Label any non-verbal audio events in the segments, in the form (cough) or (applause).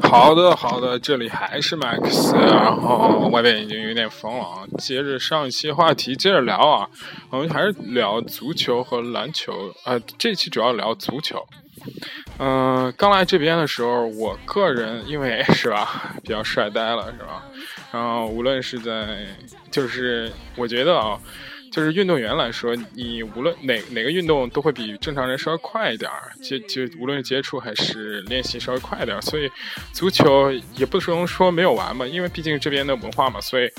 好的，好的，这里还是 Max，然后外边已经有点风了啊。接着上一期话题，接着聊啊，我们还是聊足球和篮球啊。这期主要聊足球。嗯，刚来这边的时候，我个人因为是吧，比较帅呆了是吧？然后无论是在，就是我觉得啊。就是运动员来说，你无论哪哪个运动都会比正常人稍微快一点儿，接就无论是接触还是练习稍微快一点儿，所以足球也不能说没有玩嘛，因为毕竟这边的文化嘛，所以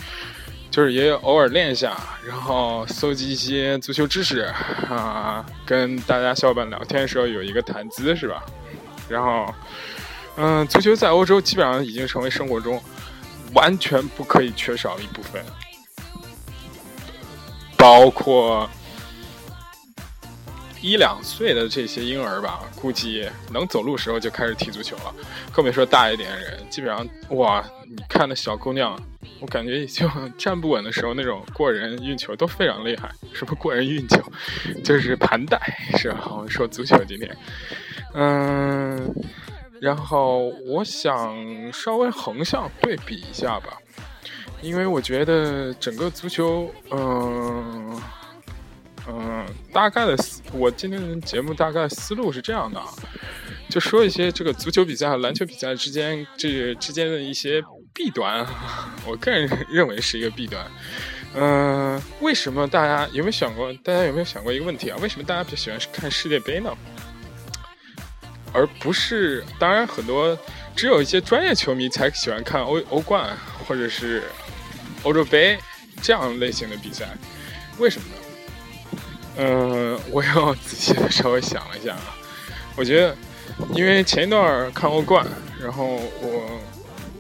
就是也偶尔练一下，然后搜集一些足球知识啊，跟大家小伙伴聊天的时候有一个谈资是吧？然后，嗯，足球在欧洲基本上已经成为生活中完全不可以缺少的一部分。包括一两岁的这些婴儿吧，估计能走路时候就开始踢足球了。更别说大一点的人，基本上哇，你看那小姑娘，我感觉就站不稳的时候那种过人运球都非常厉害。什么过人运球，就是盘带是吧？我们说足球今天，嗯，然后我想稍微横向对比一下吧。因为我觉得整个足球，嗯嗯，大概的思，我今天的节目大概思路是这样的，就说一些这个足球比赛和篮球比赛之间这之间的一些弊端，我个人认为是一个弊端。嗯，为什么大家有没有想过？大家有没有想过一个问题啊？为什么大家比较喜欢看世界杯呢？而不是，当然很多只有一些专业球迷才喜欢看欧欧冠或者是。欧洲杯这样类型的比赛，为什么呢？嗯，我又仔细的稍微想了一下啊，我觉得，因为前一段看欧冠，然后我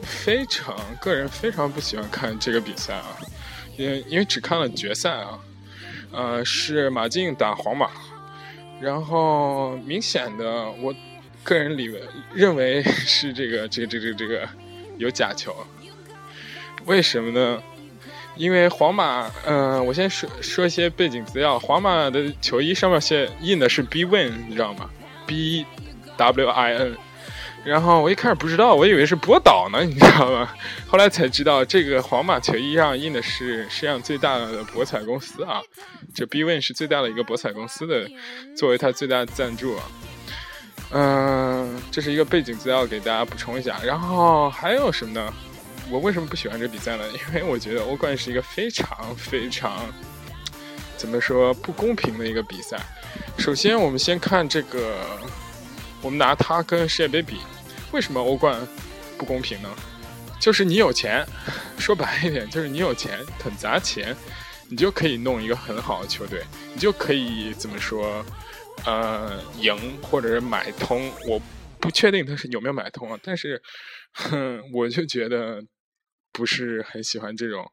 非常个人非常不喜欢看这个比赛啊，因为因为只看了决赛啊，呃，是马竞打皇马，然后明显的，我个人里认为是这个这个这个这个有假球。为什么呢？因为皇马，嗯，我先说说一些背景资料。皇马的球衣上面写印的是 B Win，你知道吗？B W I N。然后我一开始不知道，我以为是波导呢，你知道吗？后来才知道，这个皇马球衣上印的是世界上最大的博彩公司啊。这 B Win 是最大的一个博彩公司的，作为它最大的赞助。嗯，这是一个背景资料，给大家补充一下。然后还有什么呢？我为什么不喜欢这比赛呢？(laughs) 因为我觉得欧冠是一个非常非常怎么说不公平的一个比赛。首先，我们先看这个，我们拿它跟世界杯比，为什么欧冠不公平呢？就是你有钱，(laughs) 说白一点，就是你有钱，肯砸钱，你就可以弄一个很好的球队，你就可以怎么说，呃，赢或者是买通。我不确定他是有没有买通啊，但是，哼，我就觉得。不是很喜欢这种，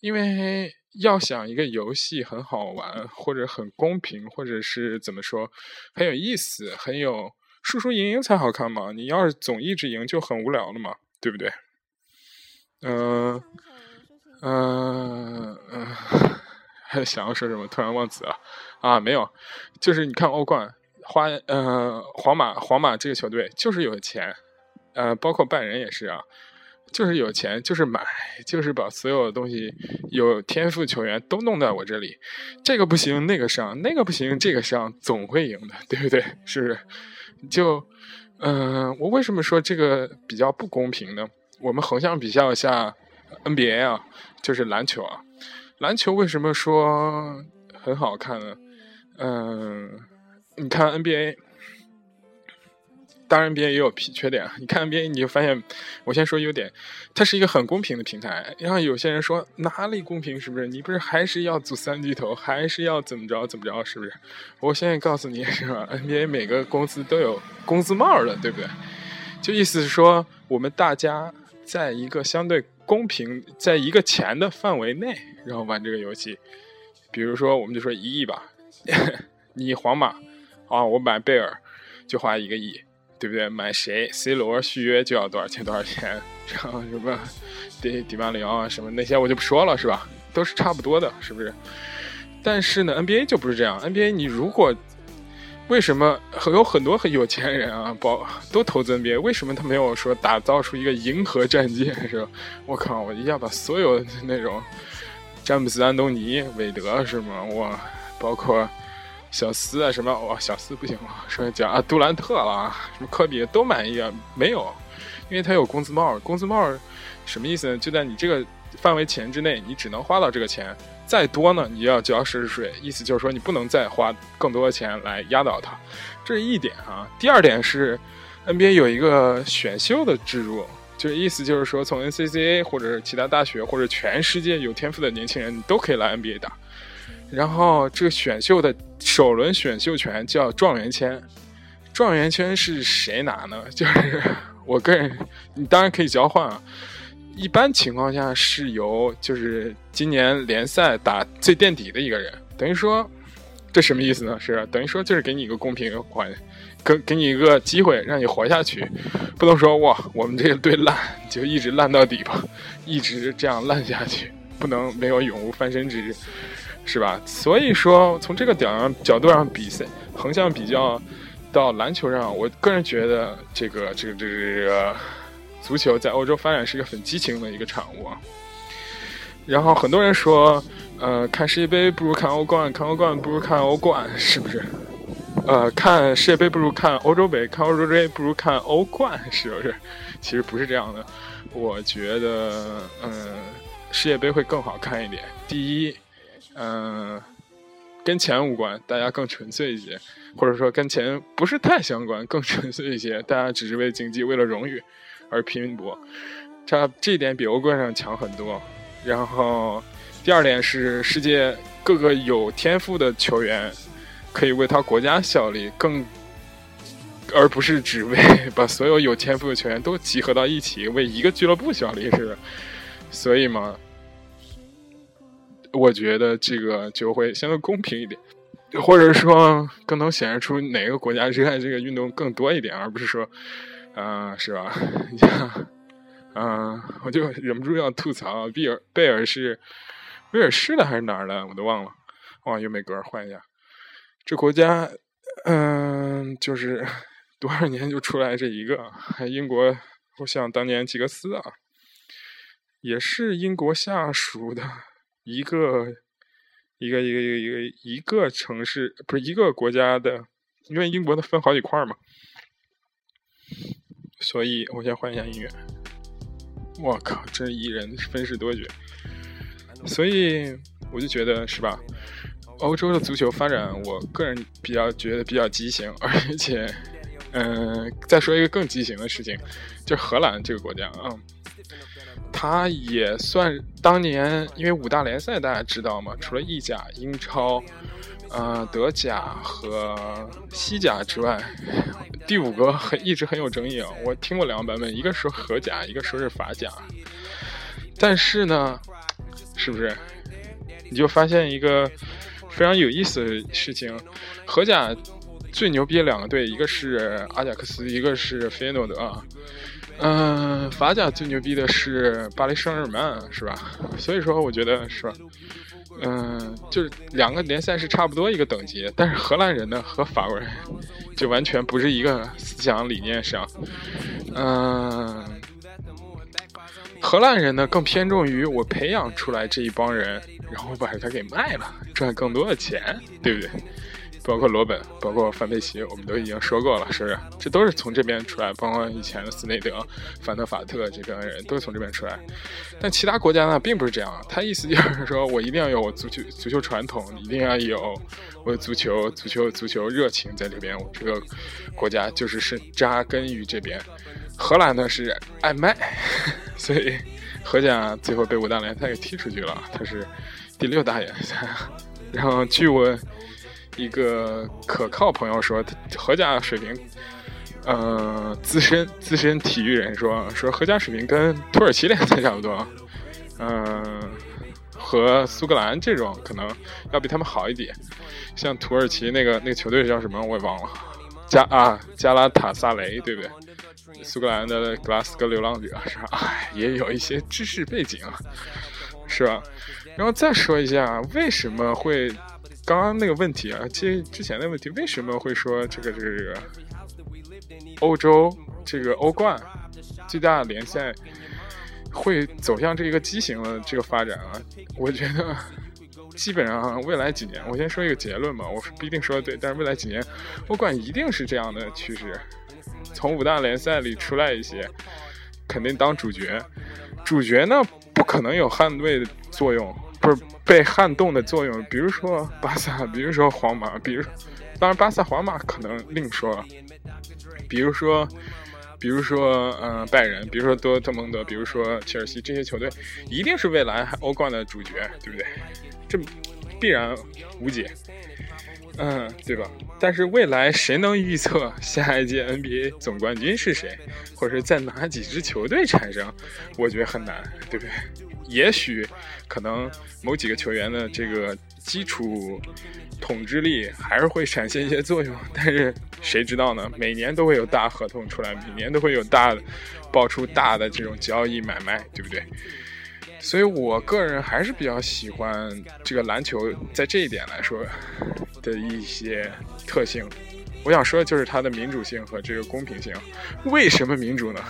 因为要想一个游戏很好玩，或者很公平，或者是怎么说很有意思，很有输输赢赢才好看嘛。你要是总一直赢就很无聊了嘛，对不对？嗯嗯嗯，还 (laughs) 想要说什么？突然忘词了啊！没有，就是你看欧冠，花呃皇马皇马这个球队就是有钱，呃，包括拜仁也是啊。就是有钱，就是买，就是把所有的东西有天赋球员都弄在我这里，这个不行那个上，那个不行这个上，总会赢的，对不对？是不是？就，嗯，我为什么说这个比较不公平呢？我们横向比较一下 NBA 啊，就是篮球啊，篮球为什么说很好看呢？嗯，你看 NBA。当然，NBA 也有缺缺点。(laughs) 你看 NBA，你就发现，我先说优点，它是一个很公平的平台。然后有些人说哪里公平？是不是？你不是还是要组三巨头，还是要怎么着怎么着？是不是？我现在告诉你是吧？NBA 每个公司都有工资帽的，对不对？就意思是说，我们大家在一个相对公平，在一个钱的范围内，然后玩这个游戏。比如说，我们就说一亿吧，(laughs) 你皇马啊，我买贝尔就花一个亿。对不对？买谁？C 罗续约就要多少钱？多少钱？然后什么迪迪马里奥啊，什么那些我就不说了，是吧？都是差不多的，是不是？但是呢，NBA 就不是这样。NBA 你如果为什么有很多很有钱人啊，包都投资 NBA？为什么他没有说打造出一个银河战舰？(laughs) 是吧？我靠，我一下把所有的那种詹姆斯、安东尼、韦德是吗？我包括小斯啊什么？哇，小斯不行了，说讲啊杜兰特了，什么科比都满意啊？没有，因为他有工资帽。工资帽什么意思呢？就在你这个范围钱之内，你只能花到这个钱。再多呢，你要交奢侈税，意思就是说你不能再花更多的钱来压倒他，这是一点啊。第二点是，NBA 有一个选秀的制度，就是意思就是说，从 NCAA 或者是其他大学或者全世界有天赋的年轻人，你都可以来 NBA 打。然后这个选秀的首轮选秀权叫状元签，状元签是谁拿呢？(laughs) 就是我个人，你当然可以交换啊。一般情况下是由就是今年联赛打最垫底的一个人，等于说，这什么意思呢？是等于说就是给你一个公平环，给给你一个机会让你活下去，不能说哇我们这个队烂就一直烂到底吧，一直这样烂下去，不能没有永无翻身之日，是吧？所以说从这个角上角度上比赛，横向比较到篮球上，我个人觉得这个这个这个这个。足球在欧洲发展是一个很激情的一个产物，然后很多人说，呃，看世界杯不如看欧冠，看欧冠不如看欧冠，是不是？呃，看世界杯不如看欧洲杯，看欧洲杯不如看欧冠，是不是？其实不是这样的，我觉得，嗯，世界杯会更好看一点。第一，嗯，跟钱无关，大家更纯粹一些，或者说跟钱不是太相关，更纯粹一些，大家只是为竞技，为了荣誉。而拼搏，这这一点比欧冠上强很多。然后，第二点是世界各个有天赋的球员可以为他国家效力，更而不是只为把所有有天赋的球员都集合到一起为一个俱乐部效力，是？所以嘛，我觉得这个就会相对公平一点，或者说更能显示出哪个国家热爱这个运动更多一点，而不是说。嗯，是吧？(laughs) 嗯，我就忍不住要吐槽，贝尔贝尔是威尔士的还是哪儿的？我都忘了。哇，又没格，换一下。这国家，嗯，就是多少年就出来这一个。英国，我想当年吉格斯啊，也是英国下属的一个一个一个一个一个一个城市，不是一个国家的，因为英国它分好几块嘛。所以我先换一下音乐。我靠，这一人分饰多角。所以我就觉得是吧？欧洲的足球发展，我个人比较觉得比较畸形，而且，嗯，再说一个更畸形的事情，就是荷兰这个国家啊，它也算当年因为五大联赛大家知道吗？除了意甲、英超。呃，德甲和西甲之外，第五个很一直很有争议啊。我听过两个版本，一个说荷甲，一个说是法甲。但是呢，是不是你就发现一个非常有意思的事情？荷甲最牛逼的两个队，一个是阿贾克斯，一个是菲耶诺德。嗯，法甲最牛逼的是巴黎圣日耳曼，是吧？所以说，我觉得是吧？嗯，就是两个联赛是差不多一个等级，但是荷兰人呢和法国人就完全不是一个思想理念上。嗯，荷兰人呢更偏重于我培养出来这一帮人，然后把他给卖了，赚更多的钱，对不对？包括罗本，包括范佩西，我们都已经说过了，是不是？这都是从这边出来，包括以前的斯内德、范德法特这边人都是从这边出来。但其他国家呢，并不是这样。他意思就是说我一定要有我足球足球传统，一定要有我的足球足球足球热情在这边。我这个国家就是是扎根于这边。荷兰呢是爱卖，(laughs) 所以荷甲最后被五大联赛给踢出去了，他是第六大联赛。(laughs) 然后据我。一个可靠朋友说，何家水平，呃，资深资深体育人说，说何家水平跟土耳其联赛差不多，嗯，和苏格兰这种可能要比他们好一点。像土耳其那个那个球队叫什么我也忘了，加啊加拉塔萨雷对不对？苏格兰的格拉斯哥流浪者是吧？(laughs) 哎，也有一些知识背景，是吧？然后再说一下为什么会。刚刚那个问题啊，其实之前的问题，为什么会说这个这个这个欧洲这个欧冠最大联赛会走向这个畸形的这个发展啊？我觉得基本上未来几年，我先说一个结论吧，我不一定说的对，但是未来几年欧冠一定是这样的趋势，从五大联赛里出来一些，肯定当主角，主角呢不可能有捍卫的作用。不是被撼动的作用，比如说巴萨，比如说皇马，比如，当然巴萨、皇马可能另说。比如说，比如说，嗯，拜仁，比如说多特蒙德，比如说切尔西，这些球队一定是未来欧冠的主角，对不对？这必然无解，嗯，对吧？但是未来谁能预测下一届 NBA 总冠军是谁，或者是在哪几支球队产生？我觉得很难，对不对？也许可能某几个球员的这个基础统治力还是会产生一些作用，但是谁知道呢？每年都会有大合同出来，每年都会有大的爆出大的这种交易买卖，对不对？所以我个人还是比较喜欢这个篮球在这一点来说的一些特性。我想说的就是它的民主性和这个公平性。为什么民主呢？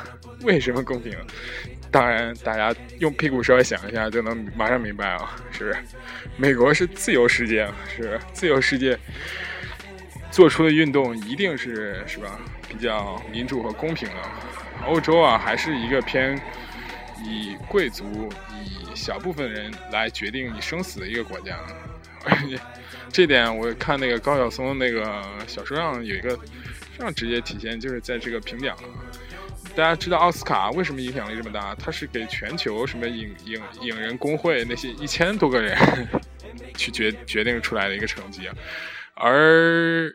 为什么公平？当然，大家用屁股稍微想一下就能马上明白啊，是不是？美国是自由世界，是自由世界做出的运动一定是是吧？比较民主和公平的。欧洲啊，还是一个偏以贵族、以小部分人来决定你生死的一个国家。这点我看那个高晓松那个小说上有一个非常直接体现，就是在这个评奖。大家知道奥斯卡为什么影响力这么大？它是给全球什么影影影人工会那些一千多个人 (laughs) 去决决定出来的一个成绩，而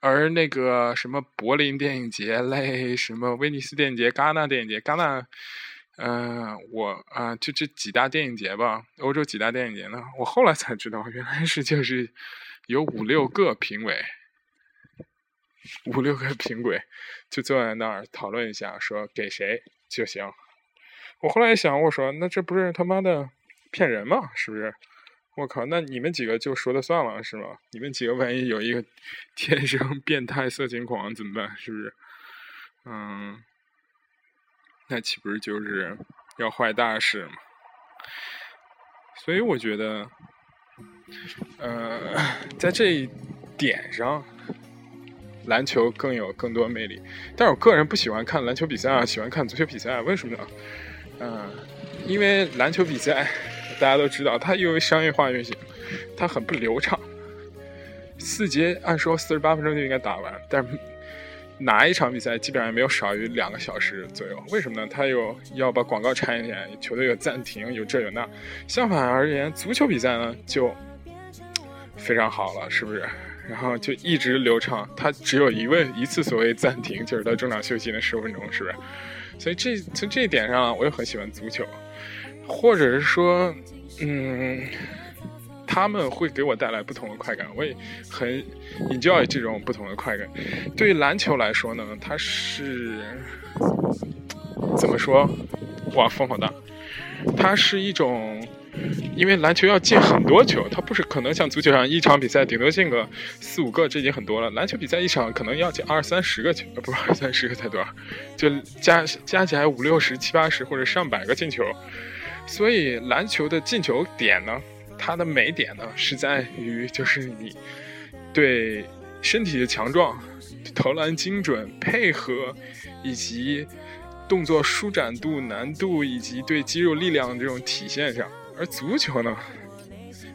而那个什么柏林电影节类，什么威尼斯电影节、戛纳电影节、戛纳，嗯，我啊，就这几大电影节吧，欧洲几大电影节呢？我后来才知道，原来是就是有五六个评委。五六个评委就坐在那儿讨论一下，说给谁就行。我后来想，我说那这不是他妈的骗人吗？是不是？我靠，那你们几个就说了算了是吗？你们几个万一有一个 (laughs) 天生变态色情狂怎么办？是不是？嗯，那岂不是就是要坏大事吗？所以我觉得，呃，在这一点上。篮球更有更多魅力，但是我个人不喜欢看篮球比赛啊，喜欢看足球比赛。为什么呢？嗯，因为篮球比赛大家都知道，它因为商业化运行，它很不流畅。四节按说四十八分钟就应该打完，但哪一场比赛基本上没有少于两个小时左右？为什么呢？它有要把广告掺进来，球队有暂停，有这有那。相反而言，足球比赛呢就非常好了，是不是？然后就一直流畅，它只有一位一次所谓暂停，就是到中场休息那十五分钟，是不是？所以这从这一点上，我也很喜欢足球，或者是说，嗯，他们会给我带来不同的快感，我也很 enjoy 这种不同的快感。对于篮球来说呢，它是怎么说？哇，风好大！它是一种。因为篮球要进很多球，它不是可能像足球上一场比赛顶多进个四五个，这已经很多了。篮球比赛一场可能要进二三十个球，呃不是二三十个才多少，就加加起来五六十、七八十或者上百个进球。所以篮球的进球点呢，它的美点呢是在于就是你对身体的强壮、投篮精准、配合以及动作舒展度、难度以及对肌肉力量这种体现上。而足球呢，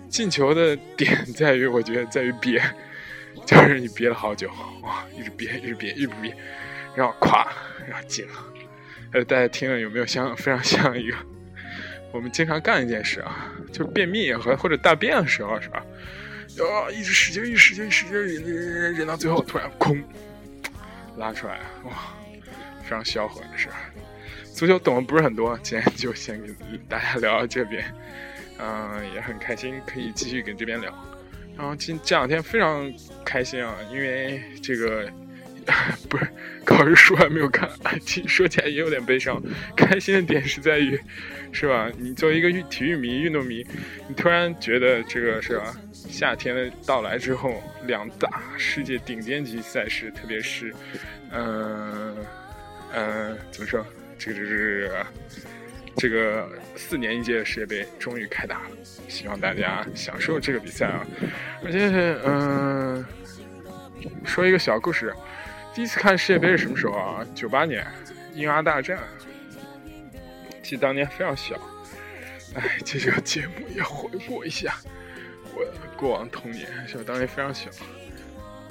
进球的点在于，我觉得在于憋，就是你憋了好久，哇，一直憋，一直憋，一直憋，然后咵，然后进了。呃，大家听了有没有像非常像一个我们经常干一件事啊，就是便秘和或者大便的时候是吧？啊，一直使劲，一使劲，使劲忍忍忍忍，到最后突然空拉出来，哇，非常销魂是。足球懂的不是很多，今天就先跟大家聊到这边，嗯，也很开心可以继续跟这边聊。然后今这两天非常开心啊，因为这个 (laughs) 不是考试书还没有看，(laughs) 其实说起来也有点悲伤。开心的点是在于，是吧？你作为一个体育迷、运动迷，你突然觉得这个是吧？夏天的到来之后，两大世界顶尖级赛事，特别是，嗯嗯，怎么说？这个就是这个四年一届的世界杯终于开打了，希望大家享受这个比赛啊！而且，嗯，说一个小故事，第一次看世界杯是什么时候啊？九八年英阿大战，记得当年非常小。哎，这个节目也回顾一下我过往童年，是我当年非常小，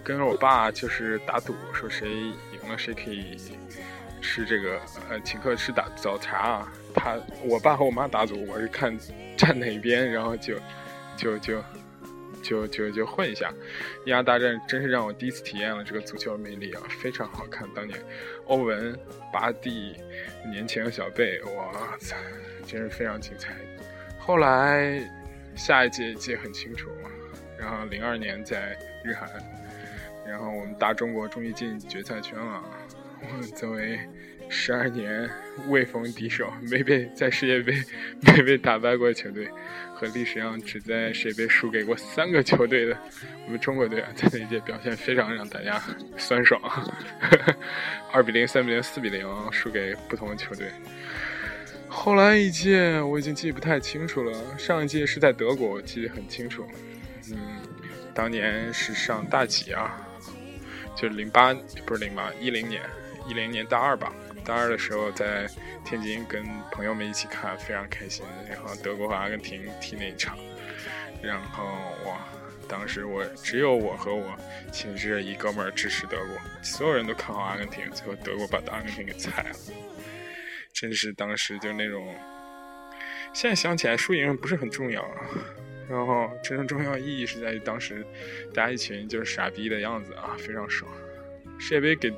跟着我爸就是打赌，说谁赢了谁可以。吃这个呃，请客吃打早茶啊！他我爸和我妈打赌，我是看站哪边，然后就就就就就就混一下。亚大战真是让我第一次体验了这个足球魅力啊，非常好看。当年欧文、巴蒂、年轻的小贝，哇塞，真是非常精彩。后来下一届记得很清楚，然后零二年在日韩，然后我们大中国终于进决赛圈了。我作为十二年未逢敌手、没被在世界杯没被打败过的球队，和历史上只在世界杯输给过三个球队的我们中国队啊，在那一届表现非常让大家酸爽，(laughs) 二比零、三比零、四比零输给不同的球队。后来一届我已经记不太清楚了，上一届是在德国，我记得很清楚。嗯，当年是上大几啊？就是零八不是零八一零年。一零年大二吧，大二的时候在天津跟朋友们一起看，非常开心。然后德国和阿根廷踢那一场，然后哇，当时我只有我和我寝室一哥们儿支持德国，所有人都看好阿根廷，最后德国把阿根廷给踩了。真是当时就那种，现在想起来输赢不是很重要，然后真正重要意义是在于当时大家一群就是傻逼的样子啊，非常爽。世界杯给。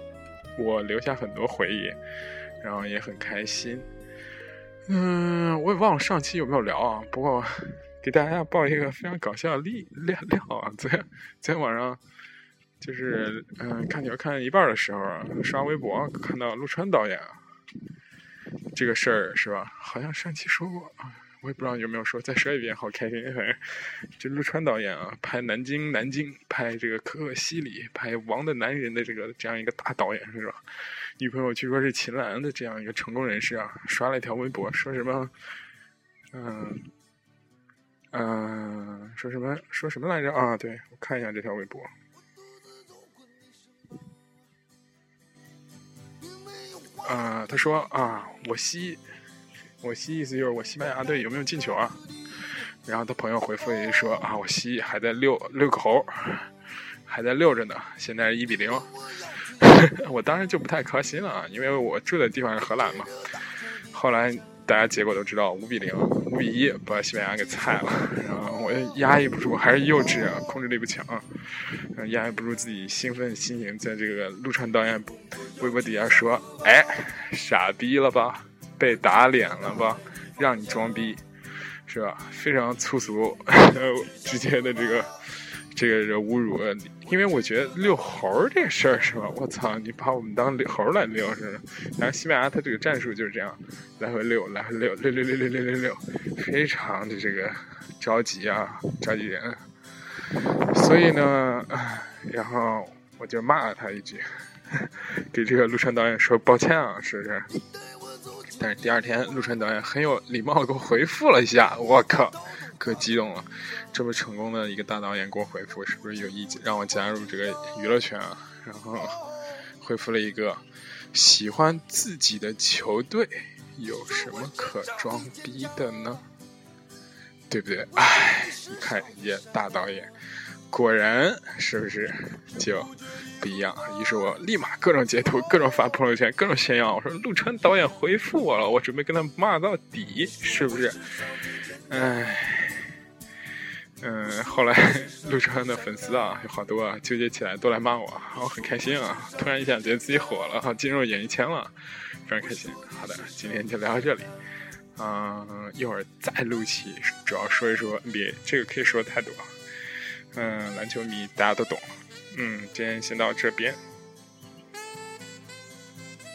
我留下很多回忆，然后也很开心。嗯，我也忘了上期有没有聊啊。不过给大家报一个非常搞笑的例料料啊。昨天昨天晚上就是嗯看球看一半的时候，刷微博看到陆川导演这个事儿是吧？好像上期说过啊。我也不知道有没有说，再说一遍，好开心！反正就陆川导演啊，拍《南京南京》，拍这个《可可西里》，拍《王的男人》的这个这样一个大导演是吧？女朋友据说是秦岚的这样一个成功人士啊，刷了一条微博，说什么？嗯嗯，说什么？说什么来着？啊，对我看一下这条微博。啊，他说啊，我吸。我西意思就是我西班牙队有没有进球啊？然后他朋友回复一句说啊，我西还在遛遛个猴，还在遛着呢。现在一比零，(laughs) 我当时就不太开心了，因为我住的地方是荷兰嘛。后来大家结果都知道，五比零、五比一把西班牙给菜了。然后我压抑不住，还是幼稚啊，控制力不强，压抑不住自己兴奋的心情，在这个陆川导演微博底下说：“哎，傻逼了吧？”被打脸了吧？让你装逼，是吧？非常粗俗、(laughs) 直接的这个这个侮辱。因为我觉得遛猴这事儿是吧？我操，你把我们当猴来遛是吧？然后西班牙他这个战术就是这样，来回遛，来回遛，遛遛遛遛遛遛遛，非常的这个着急啊，着急人。所以呢，然后我就骂了他一句，(laughs) 给这个陆川导演说抱歉啊，是不是？但是第二天，陆川导演很有礼貌给我回复了一下，我靠，可激动了！这么成功的一个大导演给我回复，是不是有意让我加入这个娱乐圈啊？然后回复了一个：喜欢自己的球队有什么可装逼的呢？对不对？哎，你看人家大导演。果然是不是就不一样？于是我立马各种截图，各种发朋友圈，各种炫耀。我说陆川导演回复我了，我准备跟他骂到底，是不是？唉，嗯，后来陆川的粉丝啊有好多啊，纠结起来都来骂我，我很开心啊！突然一下觉得自己火了，进入演艺圈了，非常开心。好的，今天就聊到这里，嗯，一会儿再录期，主要说一说 NBA，这个可以说太多。嗯，篮球迷大家都懂。嗯，今天先到这边。